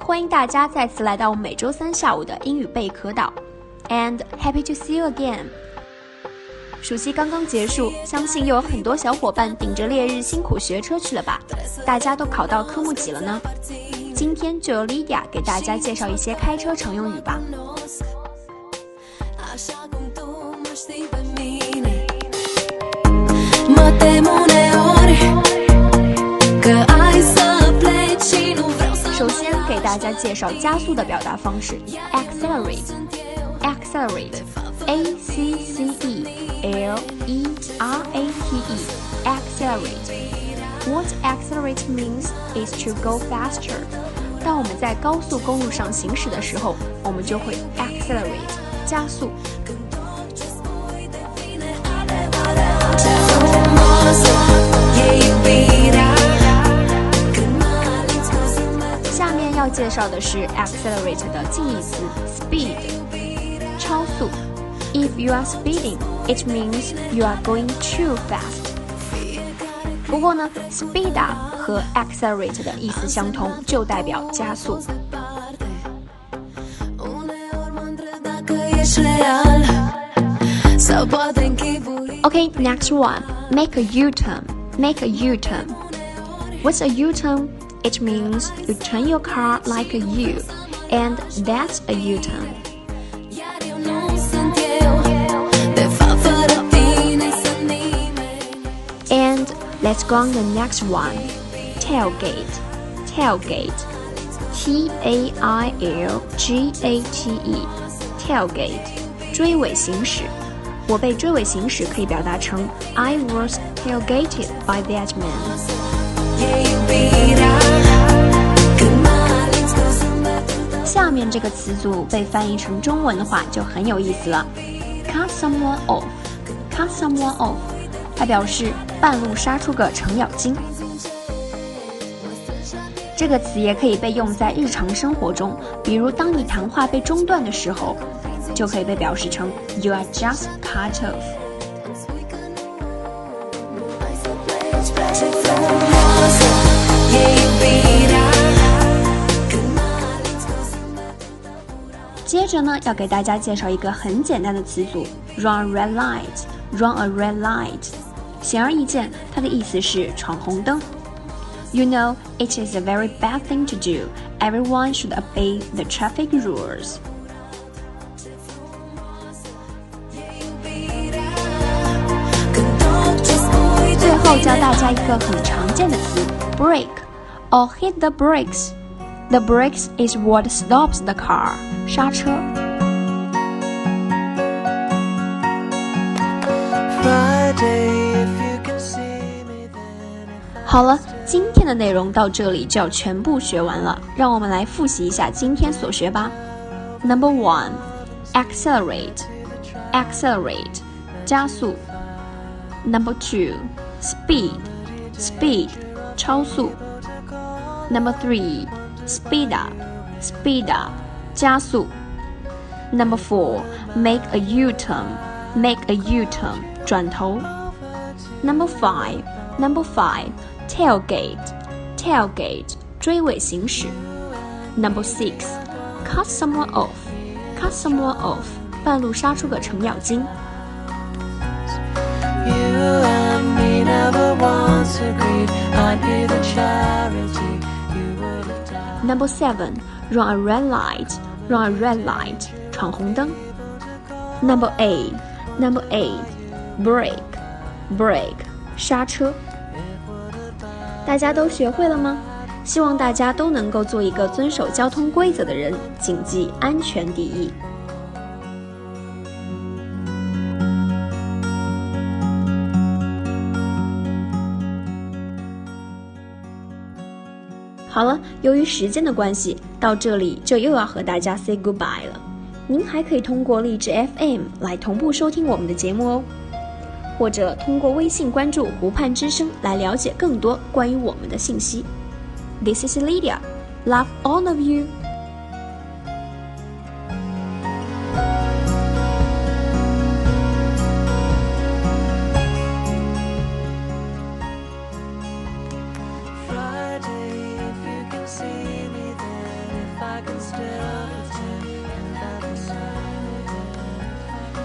欢迎大家再次来到每周三下午的英语贝壳岛，and happy to see you again. 暑期刚刚结束，相信又有很多小伙伴顶着烈日辛苦学车去了吧？大家都考到科目几了呢？今天就由 Lydia 给大家介绍一些开车常用语吧。大家介绍加速的表达方式，accelerate。accelerate a c c e l e r a t e accelerate what accelerate means is to go faster 当我们在高速公路上行驶的时候我们就会 accelerate 加速要介绍的是 accelerate 的近义词 speed 超速 if you are speeding it means you are going too fast 不过呢，speed up 和 accelerate 的意思相同，就代表加速。 Uneori mă întreb dacă ești real Sau poate închipui Okay, next one. Make a U-turn. Make a U-turn. What's a U-turn? It means you turn your car like a U, and that's a U-turn. Iar eu nu sunt eu De fapt fără tine sunt nimeni And let's go on the next one. Tailgate. Tailgate. T A I L G A T E. Tailgate. 追尾行驶。我被追尾行驶可以表达成 I was tailgated by that man. 这个词组被翻译成中文的话就很有意思了，cut someone off，cut someone off，它表示半路杀出个程咬金。这个词也可以被用在日常生活中，比如当你谈话被中断的时候，就可以被表示成 you are just cut off。Hai 接着呢，要给大家介绍一个很简单的词组，run a red light，run a red light。显而易见，它的意思是闯红灯。You know, it is a very bad thing to do. Everyone should obey the traffic rules. brake or hit the brakes The brakes is what stops the car. 刹车。 Friday, if you can see me then. 好了，今天的内容到这里就要全部学完了，让我们来复习一下今天所学吧。Number one, accelerate, accelerate，加速。Number two, speed, speed，超速。Number three, speed up, speed up，加速。Number four, make a U-turn, make a U-turn，转头。Number five, number five, tailgate, tailgate, 追尾行驶。Number six, cut someone off, cut someone off, 半路杀出个程咬金。 You and me never once Number seven, run a red light, run a red light，闯红灯。Number eight, number eight, brake, brake，刹车。大家都学会了吗？希望大家都能够做一个遵守交通规则的人，谨记安全第一。好了，由于时间的关系，到这里就又要和大家 say goodbye 了。您还可以通过荔枝 FM 来同步收听我们的节目哦，或者通过微信关注“湖畔之声”来了解更多关于我们的信息。This is Lydia. Love all of you. I can still